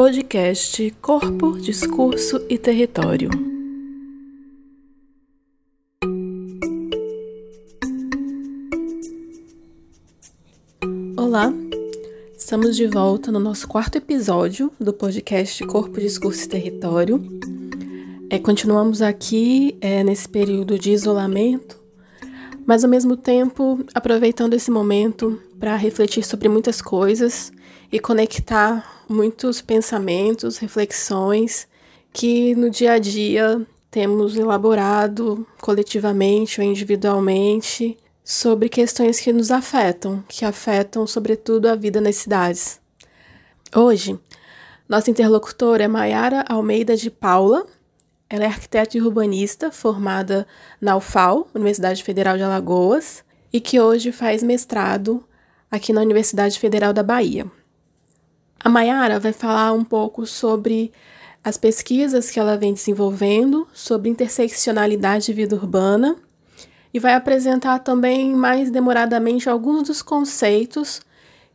Podcast Corpo, Discurso e Território. Olá, estamos de volta no nosso quarto episódio do podcast Corpo, Discurso e Território. É, continuamos aqui é, nesse período de isolamento, mas ao mesmo tempo aproveitando esse momento para refletir sobre muitas coisas e conectar muitos pensamentos, reflexões que no dia a dia temos elaborado coletivamente ou individualmente sobre questões que nos afetam, que afetam sobretudo a vida nas cidades. Hoje, nossa interlocutora é Maiara Almeida de Paula. Ela é arquiteta e urbanista formada na UFAL, Universidade Federal de Alagoas, e que hoje faz mestrado aqui na Universidade Federal da Bahia. A Mayara vai falar um pouco sobre as pesquisas que ela vem desenvolvendo sobre interseccionalidade e vida urbana e vai apresentar também mais demoradamente alguns dos conceitos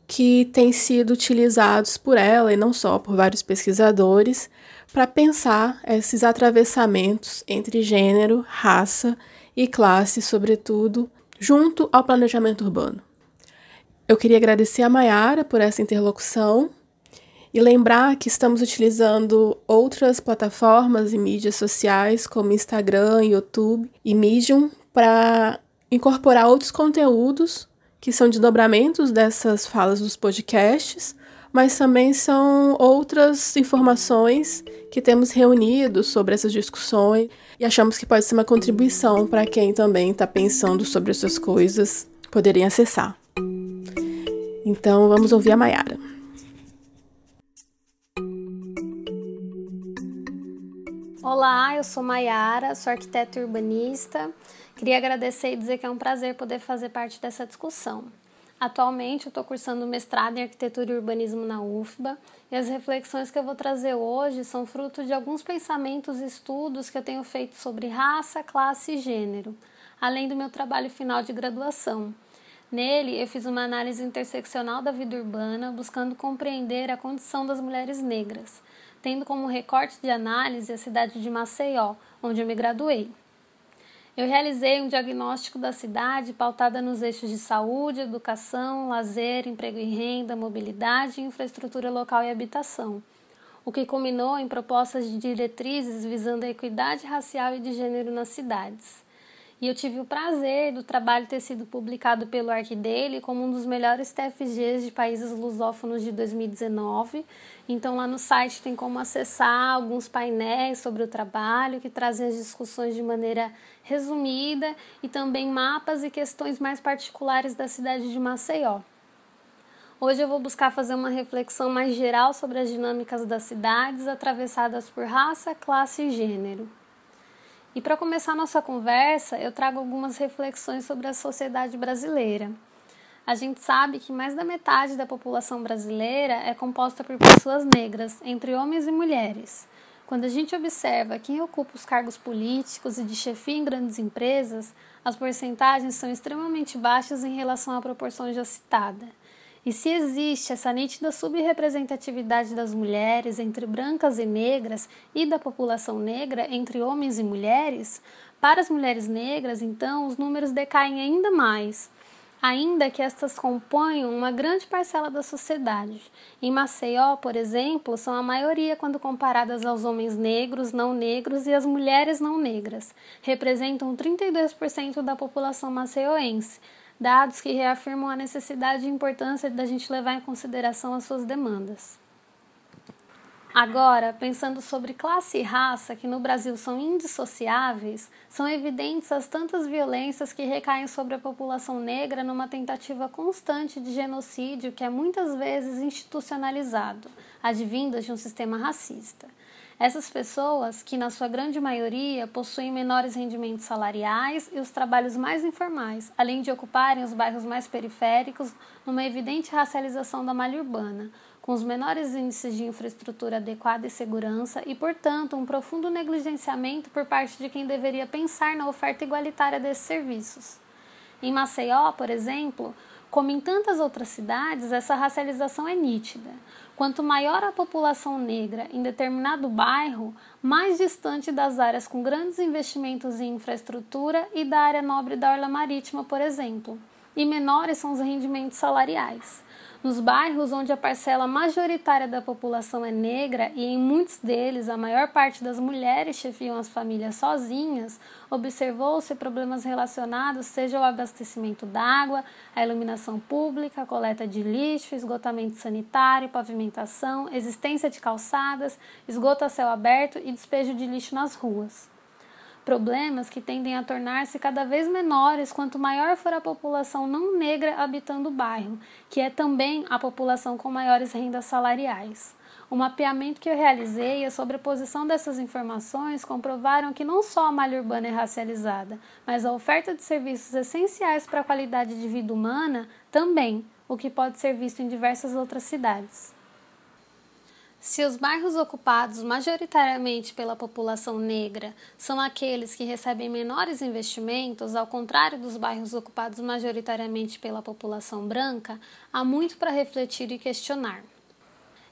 que têm sido utilizados por ela e não só por vários pesquisadores para pensar esses atravessamentos entre gênero, raça e classe, sobretudo, junto ao planejamento urbano. Eu queria agradecer a Mayara por essa interlocução e lembrar que estamos utilizando outras plataformas e mídias sociais, como Instagram, YouTube e Medium, para incorporar outros conteúdos que são desdobramentos dessas falas dos podcasts, mas também são outras informações que temos reunido sobre essas discussões e achamos que pode ser uma contribuição para quem também está pensando sobre essas coisas poderem acessar. Então vamos ouvir a Mayara. Olá, eu sou Maiara, sou arquiteta urbanista. Queria agradecer e dizer que é um prazer poder fazer parte dessa discussão. Atualmente eu estou cursando mestrado em arquitetura e urbanismo na UFBA e as reflexões que eu vou trazer hoje são fruto de alguns pensamentos e estudos que eu tenho feito sobre raça, classe e gênero, além do meu trabalho final de graduação. Nele, eu fiz uma análise interseccional da vida urbana, buscando compreender a condição das mulheres negras tendo como recorte de análise a cidade de Maceió, onde eu me graduei. Eu realizei um diagnóstico da cidade pautada nos eixos de saúde, educação, lazer, emprego e renda, mobilidade, infraestrutura local e habitação, o que culminou em propostas de diretrizes visando a equidade racial e de gênero nas cidades. E eu tive o prazer do trabalho ter sido publicado pelo Arquidele como um dos melhores TFGs de países lusófonos de 2019 então lá no site tem como acessar alguns painéis sobre o trabalho que trazem as discussões de maneira resumida e também mapas e questões mais particulares da cidade de Maceió. Hoje eu vou buscar fazer uma reflexão mais geral sobre as dinâmicas das cidades atravessadas por raça, classe e gênero. E para começar nossa conversa, eu trago algumas reflexões sobre a sociedade brasileira a gente sabe que mais da metade da população brasileira é composta por pessoas negras, entre homens e mulheres. Quando a gente observa quem ocupa os cargos políticos e de chefia em grandes empresas, as porcentagens são extremamente baixas em relação à proporção já citada. E se existe essa nítida subrepresentatividade das mulheres entre brancas e negras e da população negra entre homens e mulheres, para as mulheres negras, então, os números decaem ainda mais ainda que estas componham uma grande parcela da sociedade. Em Maceió, por exemplo, são a maioria quando comparadas aos homens negros, não negros e as mulheres não negras. Representam 32% da população maceioense, dados que reafirmam a necessidade e importância da gente levar em consideração as suas demandas. Agora, pensando sobre classe e raça, que no Brasil são indissociáveis, são evidentes as tantas violências que recaem sobre a população negra numa tentativa constante de genocídio que é muitas vezes institucionalizado, advindas de um sistema racista. Essas pessoas, que na sua grande maioria possuem menores rendimentos salariais e os trabalhos mais informais, além de ocuparem os bairros mais periféricos, numa evidente racialização da malha urbana, com os menores índices de infraestrutura adequada e segurança e, portanto, um profundo negligenciamento por parte de quem deveria pensar na oferta igualitária desses serviços. Em Maceió, por exemplo, como em tantas outras cidades, essa racialização é nítida. Quanto maior a população negra em determinado bairro, mais distante das áreas com grandes investimentos em infraestrutura e da área nobre da orla marítima, por exemplo, e menores são os rendimentos salariais. Nos bairros onde a parcela majoritária da população é negra e em muitos deles a maior parte das mulheres chefiam as famílias sozinhas, observou-se problemas relacionados seja ao abastecimento d'água, a iluminação pública, a coleta de lixo, esgotamento sanitário, pavimentação, existência de calçadas, esgoto a céu aberto e despejo de lixo nas ruas problemas que tendem a tornar-se cada vez menores quanto maior for a população não negra habitando o bairro, que é também a população com maiores rendas salariais. O mapeamento que eu realizei e a sobreposição dessas informações comprovaram que não só a malha urbana é racializada, mas a oferta de serviços essenciais para a qualidade de vida humana também, o que pode ser visto em diversas outras cidades. Se os bairros ocupados majoritariamente pela população negra são aqueles que recebem menores investimentos, ao contrário dos bairros ocupados majoritariamente pela população branca, há muito para refletir e questionar.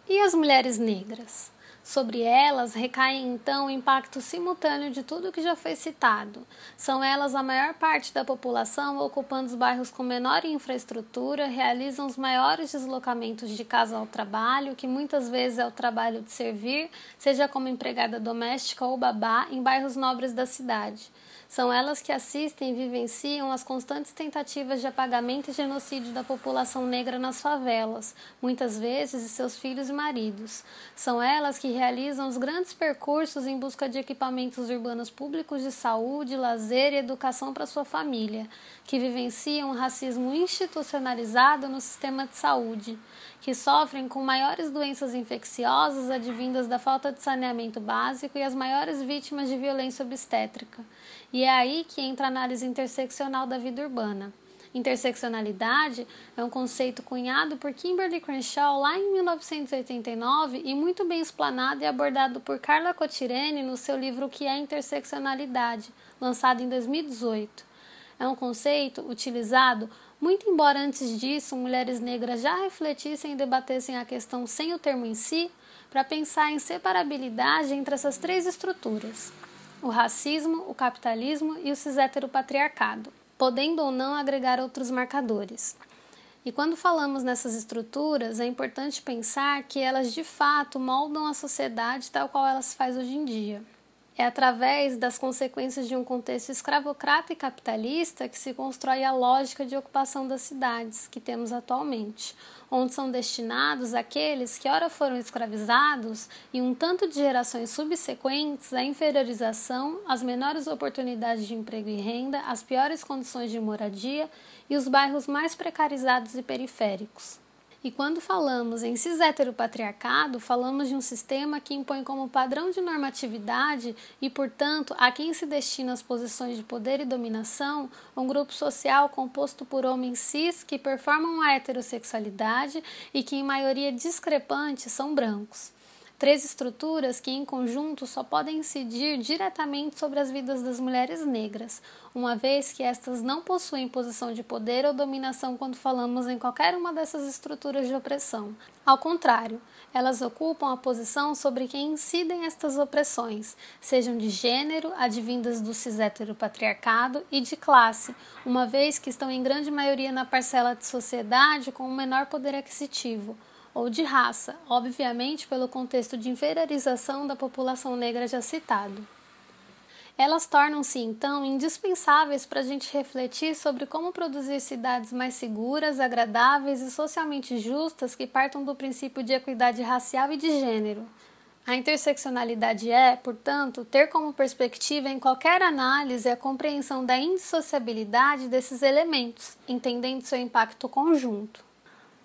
E as mulheres negras? Sobre elas recai então o impacto simultâneo de tudo que já foi citado. São elas a maior parte da população, ocupando os bairros com menor infraestrutura, realizam os maiores deslocamentos de casa ao trabalho, que muitas vezes é o trabalho de servir, seja como empregada doméstica ou babá, em bairros nobres da cidade. São elas que assistem e vivenciam as constantes tentativas de apagamento e genocídio da população negra nas favelas, muitas vezes de seus filhos e maridos. São elas que realizam os grandes percursos em busca de equipamentos urbanos públicos de saúde, lazer e educação para sua família, que vivenciam o racismo institucionalizado no sistema de saúde que sofrem com maiores doenças infecciosas advindas da falta de saneamento básico e as maiores vítimas de violência obstétrica. E é aí que entra a análise interseccional da vida urbana. Interseccionalidade é um conceito cunhado por Kimberly Crenshaw lá em 1989 e muito bem explanado e abordado por Carla Cotirene no seu livro O que é Interseccionalidade, lançado em 2018. É um conceito utilizado muito embora antes disso mulheres negras já refletissem e debatessem a questão sem o termo em si, para pensar em separabilidade entre essas três estruturas: o racismo, o capitalismo e o cis-heteropatriarcado, podendo ou não agregar outros marcadores. E quando falamos nessas estruturas, é importante pensar que elas de fato moldam a sociedade tal qual ela se faz hoje em dia. É através das consequências de um contexto escravocrata e capitalista que se constrói a lógica de ocupação das cidades que temos atualmente, onde são destinados aqueles que ora foram escravizados e um tanto de gerações subsequentes à inferiorização, às menores oportunidades de emprego e renda, às piores condições de moradia e os bairros mais precarizados e periféricos. E quando falamos em cis-heteropatriarcado, falamos de um sistema que impõe como padrão de normatividade e, portanto, a quem se destina as posições de poder e dominação, um grupo social composto por homens cis que performam a heterossexualidade e que, em maioria discrepante, são brancos. Três estruturas que, em conjunto, só podem incidir diretamente sobre as vidas das mulheres negras, uma vez que estas não possuem posição de poder ou dominação quando falamos em qualquer uma dessas estruturas de opressão. Ao contrário, elas ocupam a posição sobre quem incidem estas opressões, sejam de gênero, advindas do cis-heteropatriarcado, e de classe, uma vez que estão em grande maioria na parcela de sociedade com o menor poder aquisitivo ou de raça, obviamente pelo contexto de inferiorização da população negra já citado. Elas tornam-se então indispensáveis para a gente refletir sobre como produzir cidades mais seguras, agradáveis e socialmente justas que partam do princípio de equidade racial e de gênero. A interseccionalidade é, portanto, ter como perspectiva em qualquer análise a compreensão da indissociabilidade desses elementos, entendendo seu impacto conjunto.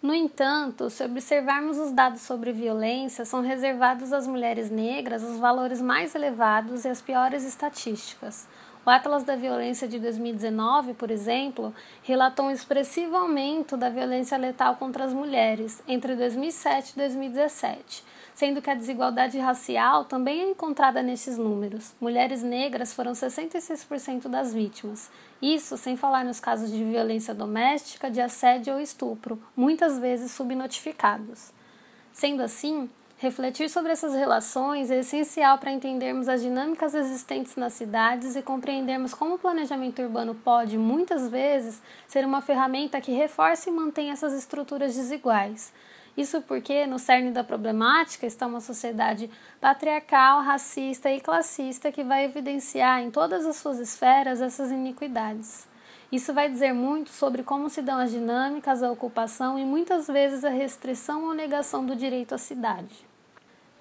No entanto, se observarmos os dados sobre violência, são reservados às mulheres negras os valores mais elevados e as piores estatísticas. O Atlas da Violência de 2019, por exemplo, relatou um expressivo aumento da violência letal contra as mulheres entre 2007 e 2017 sendo que a desigualdade racial também é encontrada nesses números. Mulheres negras foram 66% das vítimas. Isso sem falar nos casos de violência doméstica, de assédio ou estupro, muitas vezes subnotificados. Sendo assim, refletir sobre essas relações é essencial para entendermos as dinâmicas existentes nas cidades e compreendermos como o planejamento urbano pode, muitas vezes, ser uma ferramenta que reforce e mantém essas estruturas desiguais. Isso porque, no cerne da problemática, está uma sociedade patriarcal, racista e classista que vai evidenciar em todas as suas esferas essas iniquidades. Isso vai dizer muito sobre como se dão as dinâmicas, a ocupação e muitas vezes a restrição ou negação do direito à cidade.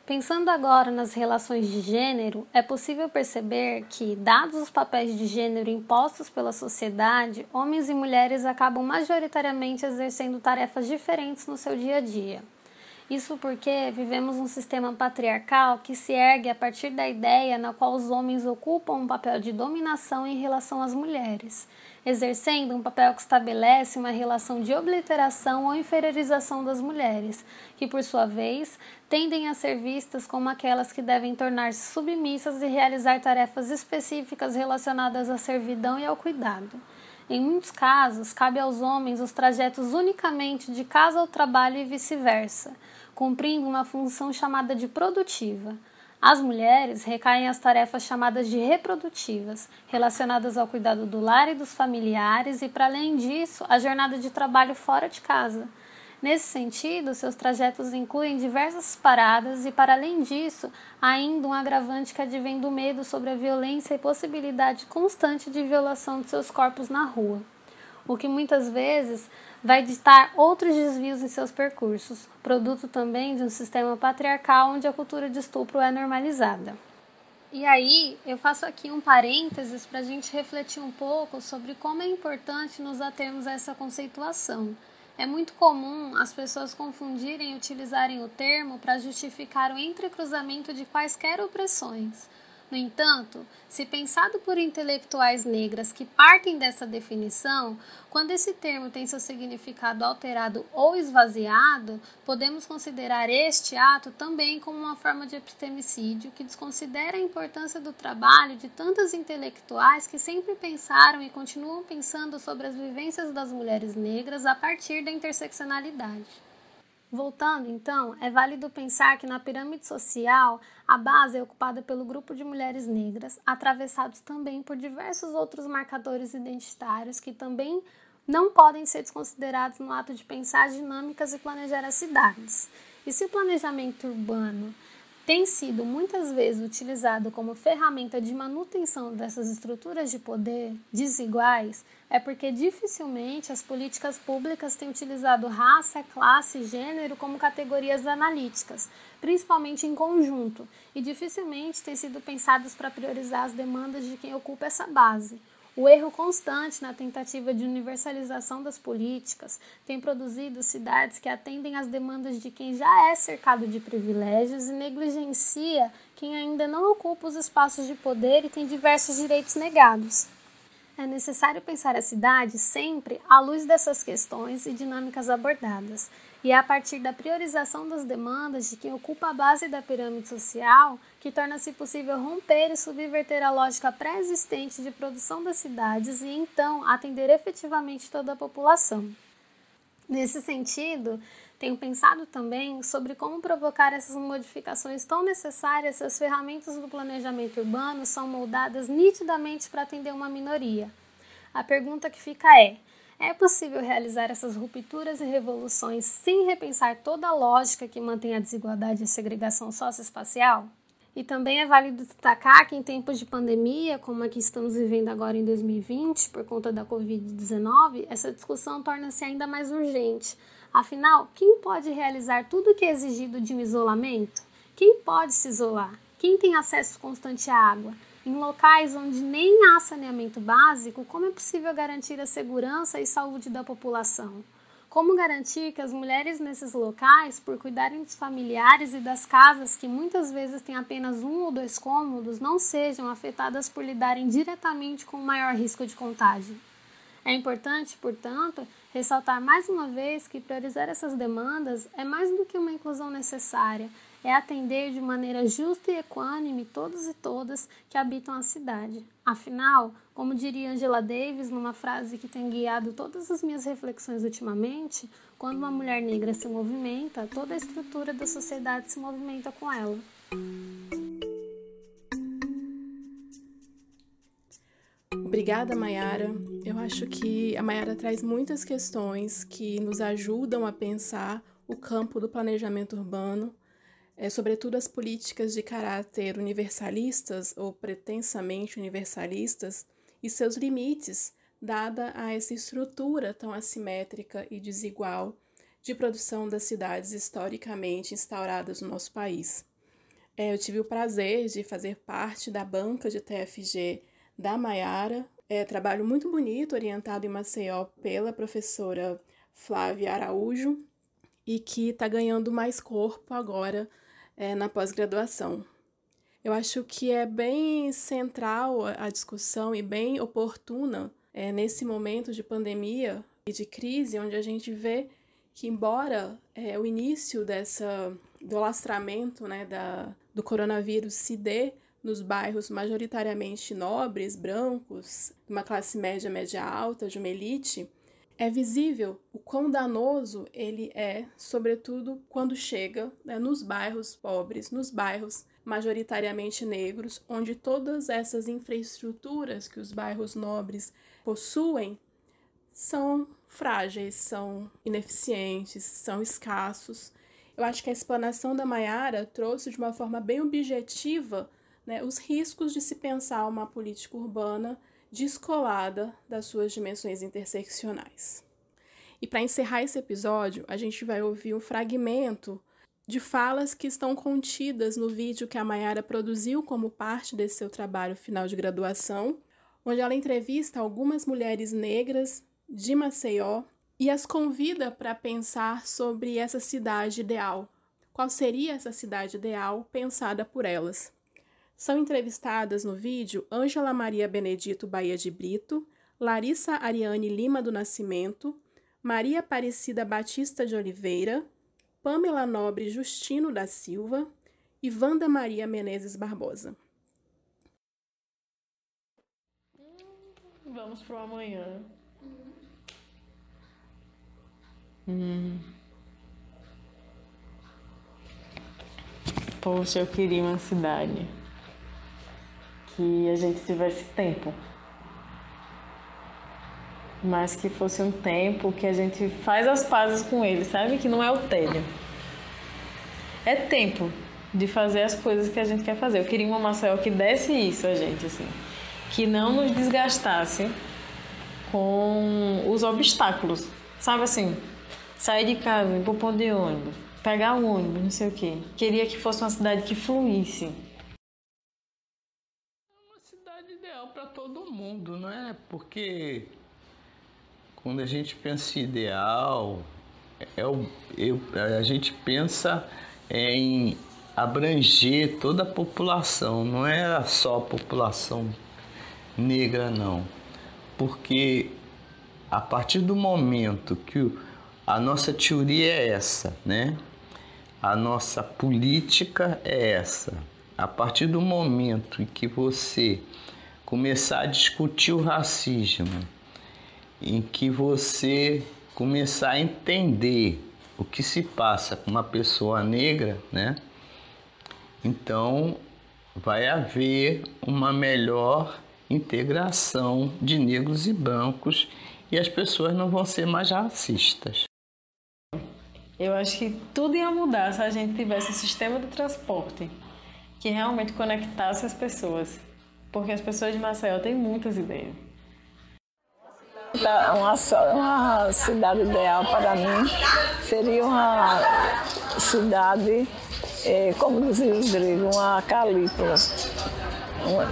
Pensando agora nas relações de gênero, é possível perceber que, dados os papéis de gênero impostos pela sociedade, homens e mulheres acabam majoritariamente exercendo tarefas diferentes no seu dia a dia. Isso porque vivemos um sistema patriarcal que se ergue a partir da ideia na qual os homens ocupam um papel de dominação em relação às mulheres, exercendo um papel que estabelece uma relação de obliteração ou inferiorização das mulheres, que por sua vez tendem a ser vistas como aquelas que devem tornar-se submissas e realizar tarefas específicas relacionadas à servidão e ao cuidado. Em muitos casos, cabe aos homens os trajetos unicamente de casa ao trabalho e vice-versa, cumprindo uma função chamada de produtiva. As mulheres recaem as tarefas chamadas de reprodutivas, relacionadas ao cuidado do lar e dos familiares, e, para além disso, a jornada de trabalho fora de casa. Nesse sentido, seus trajetos incluem diversas paradas e, para além disso, ainda um agravante que advém do medo sobre a violência e possibilidade constante de violação de seus corpos na rua, o que muitas vezes vai ditar outros desvios em seus percursos, produto também de um sistema patriarcal onde a cultura de estupro é normalizada. E aí, eu faço aqui um parênteses para a gente refletir um pouco sobre como é importante nos atermos a essa conceituação é muito comum as pessoas confundirem e utilizarem o termo para justificar o entrecruzamento de quaisquer opressões. No entanto, se pensado por intelectuais negras que partem dessa definição, quando esse termo tem seu significado alterado ou esvaziado, podemos considerar este ato também como uma forma de epistemicídio que desconsidera a importância do trabalho de tantas intelectuais que sempre pensaram e continuam pensando sobre as vivências das mulheres negras a partir da interseccionalidade. Voltando, então, é válido pensar que na pirâmide social a base é ocupada pelo grupo de mulheres negras, atravessados também por diversos outros marcadores identitários que também não podem ser desconsiderados no ato de pensar dinâmicas e planejar as cidades. E se o planejamento urbano tem sido muitas vezes utilizado como ferramenta de manutenção dessas estruturas de poder desiguais, é porque dificilmente as políticas públicas têm utilizado raça, classe e gênero como categorias analíticas, principalmente em conjunto, e dificilmente têm sido pensadas para priorizar as demandas de quem ocupa essa base. O erro constante na tentativa de universalização das políticas tem produzido cidades que atendem às demandas de quem já é cercado de privilégios e negligencia quem ainda não ocupa os espaços de poder e tem diversos direitos negados. É necessário pensar a cidade sempre à luz dessas questões e dinâmicas abordadas, e é a partir da priorização das demandas de quem ocupa a base da pirâmide social que torna-se possível romper e subverter a lógica pré-existente de produção das cidades e então atender efetivamente toda a população. Nesse sentido, tenho pensado também sobre como provocar essas modificações tão necessárias se as ferramentas do planejamento urbano são moldadas nitidamente para atender uma minoria. A pergunta que fica é: é possível realizar essas rupturas e revoluções sem repensar toda a lógica que mantém a desigualdade e a segregação socioespacial? E também é válido destacar que em tempos de pandemia, como a que estamos vivendo agora em 2020, por conta da Covid-19, essa discussão torna-se ainda mais urgente. Afinal, quem pode realizar tudo o que é exigido de um isolamento? Quem pode se isolar? Quem tem acesso constante à água? Em locais onde nem há saneamento básico, como é possível garantir a segurança e saúde da população? Como garantir que as mulheres nesses locais, por cuidarem dos familiares e das casas que muitas vezes têm apenas um ou dois cômodos, não sejam afetadas por lidarem diretamente com o maior risco de contágio? É importante, portanto, ressaltar mais uma vez que priorizar essas demandas é mais do que uma inclusão necessária, é atender de maneira justa e equânime todos e todas que habitam a cidade. Afinal, como diria Angela Davis numa frase que tem guiado todas as minhas reflexões ultimamente, quando uma mulher negra se movimenta, toda a estrutura da sociedade se movimenta com ela. Obrigada, Mayara. Eu acho que a Mayara traz muitas questões que nos ajudam a pensar o campo do planejamento urbano é, sobretudo as políticas de caráter universalistas ou pretensamente universalistas e seus limites, dada a essa estrutura tão assimétrica e desigual de produção das cidades historicamente instauradas no nosso país. É, eu tive o prazer de fazer parte da banca de TFG da Maiara, é, trabalho muito bonito, orientado em Maceió pela professora Flávia Araújo, e que está ganhando mais corpo agora é, na pós-graduação. Eu acho que é bem central a discussão e bem oportuna é, nesse momento de pandemia e de crise, onde a gente vê que, embora é, o início dessa, do alastramento né, da, do coronavírus se dê nos bairros majoritariamente nobres, brancos, de uma classe média, média alta, de uma elite, é visível o quão danoso ele é, sobretudo quando chega né, nos bairros pobres, nos bairros majoritariamente negros, onde todas essas infraestruturas que os bairros nobres possuem são frágeis, são ineficientes, são escassos. Eu acho que a explanação da Maiara trouxe de uma forma bem objetiva né, os riscos de se pensar uma política urbana descolada das suas dimensões interseccionais. E para encerrar esse episódio, a gente vai ouvir um fragmento de falas que estão contidas no vídeo que a Mayara produziu como parte desse seu trabalho final de graduação, onde ela entrevista algumas mulheres negras de Maceió e as convida para pensar sobre essa cidade ideal. Qual seria essa cidade ideal pensada por elas? São entrevistadas no vídeo Ângela Maria Benedito Bahia de Brito, Larissa Ariane Lima do Nascimento, Maria Aparecida Batista de Oliveira, Pamela Nobre Justino da Silva e Wanda Maria Menezes Barbosa. Vamos pro amanhã. Hum. Poxa, eu queria uma cidade que a gente tivesse tempo. Mas que fosse um tempo que a gente faz as pazes com ele, sabe? Que não é o tédio. É tempo de fazer as coisas que a gente quer fazer. Eu queria uma Maceió que desse isso a gente, assim. Que não nos desgastasse com os obstáculos. Sabe assim? Sair de casa, ir pro ponto de ônibus, pegar o ônibus, não sei o quê. Queria que fosse uma cidade que fluísse para todo mundo, não é? Porque quando a gente pensa em ideal, é o, eu, a gente pensa em abranger toda a população, não é só a população negra, não. Porque a partir do momento que a nossa teoria é essa, né? A nossa política é essa. A partir do momento em que você começar a discutir o racismo, em que você começar a entender o que se passa com uma pessoa negra, né? Então vai haver uma melhor integração de negros e brancos e as pessoas não vão ser mais racistas. Eu acho que tudo ia mudar se a gente tivesse um sistema de transporte que realmente conectasse as pessoas porque as pessoas de Maceió têm muitas ideias. Uma, uma cidade ideal para mim seria uma cidade, é, como dizia os gregos, uma calípula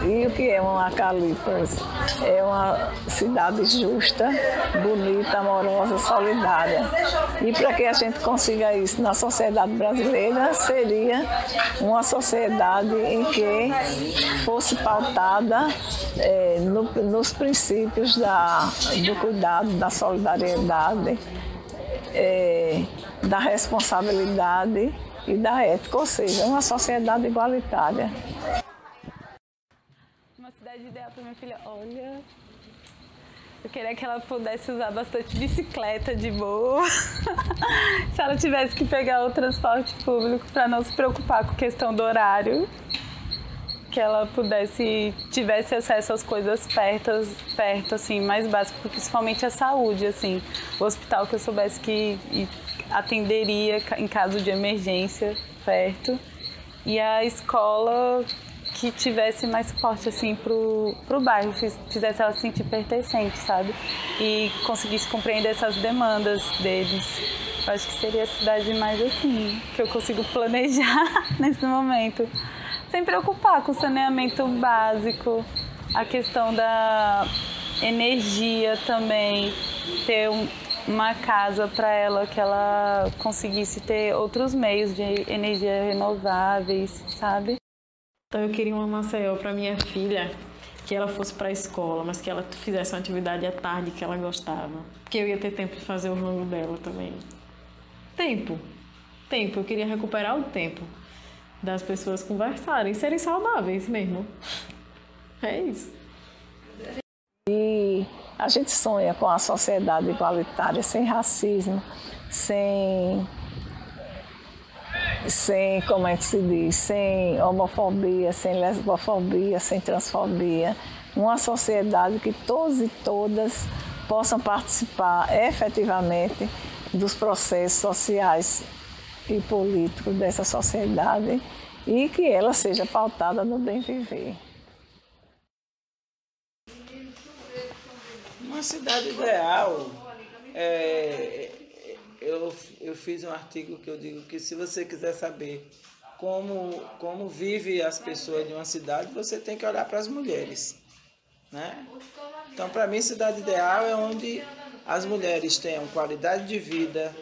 e o que é uma Acalipos? É uma cidade justa, bonita, amorosa, solidária. E para que a gente consiga isso na sociedade brasileira, seria uma sociedade em que fosse pautada é, no, nos princípios da, do cuidado, da solidariedade, é, da responsabilidade e da ética, ou seja, uma sociedade igualitária cidade ideal para minha filha, olha, eu queria que ela pudesse usar bastante bicicleta de boa. se ela tivesse que pegar o transporte público para não se preocupar com questão do horário. Que ela pudesse, tivesse acesso às coisas perto, perto assim, mais básicas, principalmente a saúde, assim. O hospital que eu soubesse que atenderia em caso de emergência perto. E a escola que tivesse mais suporte assim pro, pro bairro, fizesse ela se sentir pertencente, sabe? E conseguisse compreender essas demandas deles. Eu acho que seria a cidade mais assim, que eu consigo planejar nesse momento. Sem preocupar com o saneamento básico, a questão da energia também, ter um, uma casa para ela que ela conseguisse ter outros meios de energia renováveis, sabe? Então eu queria uma Maceió para minha filha, que ela fosse para a escola, mas que ela fizesse uma atividade à tarde que ela gostava. Que eu ia ter tempo de fazer o rango dela também. Tempo. Tempo. Eu queria recuperar o tempo das pessoas conversarem, serem saudáveis mesmo. É isso. E a gente sonha com a sociedade igualitária, sem racismo, sem sem, como é que se diz, sem homofobia, sem lesbofobia, sem transfobia, uma sociedade que todos e todas possam participar efetivamente dos processos sociais e políticos dessa sociedade e que ela seja pautada no bem viver. Uma cidade ideal é, eu, eu fiz um artigo que eu digo que se você quiser saber como, como vive as pessoas de uma cidade, você tem que olhar para as mulheres. Né? Então, para mim, cidade ideal é onde as mulheres tenham qualidade de vida,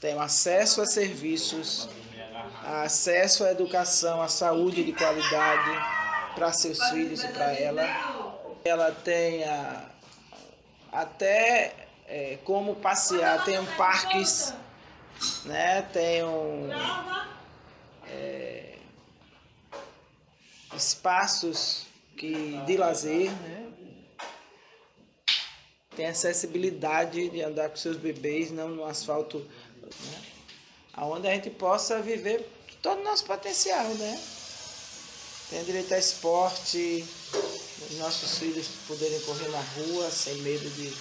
tenham acesso a serviços, acesso à educação, à saúde de qualidade para seus filhos e para ela. Ela tenha até é, como passear. Tem parques, né? um, é, espaços que, de lazer, né? tem acessibilidade de andar com seus bebês, não no asfalto, né? onde a gente possa viver todo o nosso potencial, né? Tem direito a esporte, os nossos filhos poderem correr na rua sem medo de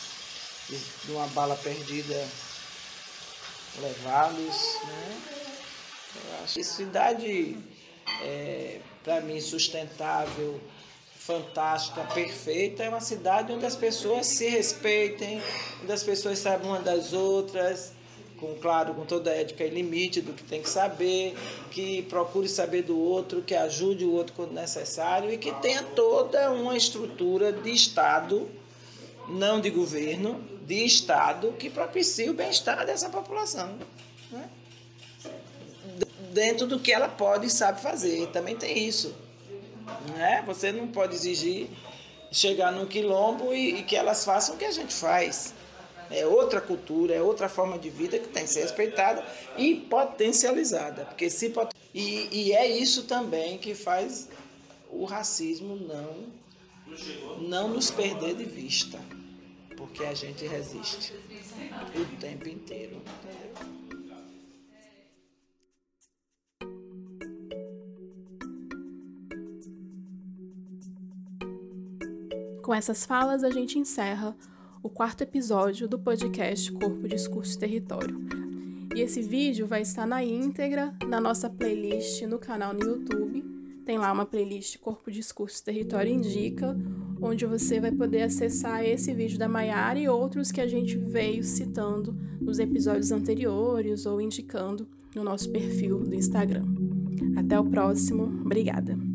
de uma bala perdida levá-los. Né? Cidade, é, para mim, sustentável, fantástica, perfeita, é uma cidade onde as pessoas se respeitem, onde as pessoas sabem uma das outras, com claro, com toda a ética e limite do que tem que saber, que procure saber do outro, que ajude o outro quando necessário e que tenha toda uma estrutura de Estado, não de governo, de Estado que propicie o bem-estar dessa população. Né? Dentro do que ela pode e sabe fazer. Também tem isso. Né? Você não pode exigir chegar num quilombo e, e que elas façam o que a gente faz. É outra cultura, é outra forma de vida que tem que ser respeitada e potencializada. Porque se pot... e, e é isso também que faz o racismo não, não nos perder de vista porque a gente resiste o tempo inteiro. Com essas falas, a gente encerra o quarto episódio do podcast Corpo, Discurso e Território. E esse vídeo vai estar na íntegra na nossa playlist no canal no YouTube. Tem lá uma playlist Corpo, Discurso Território Indica, onde você vai poder acessar esse vídeo da Maiara e outros que a gente veio citando nos episódios anteriores ou indicando no nosso perfil do Instagram. Até o próximo, obrigada!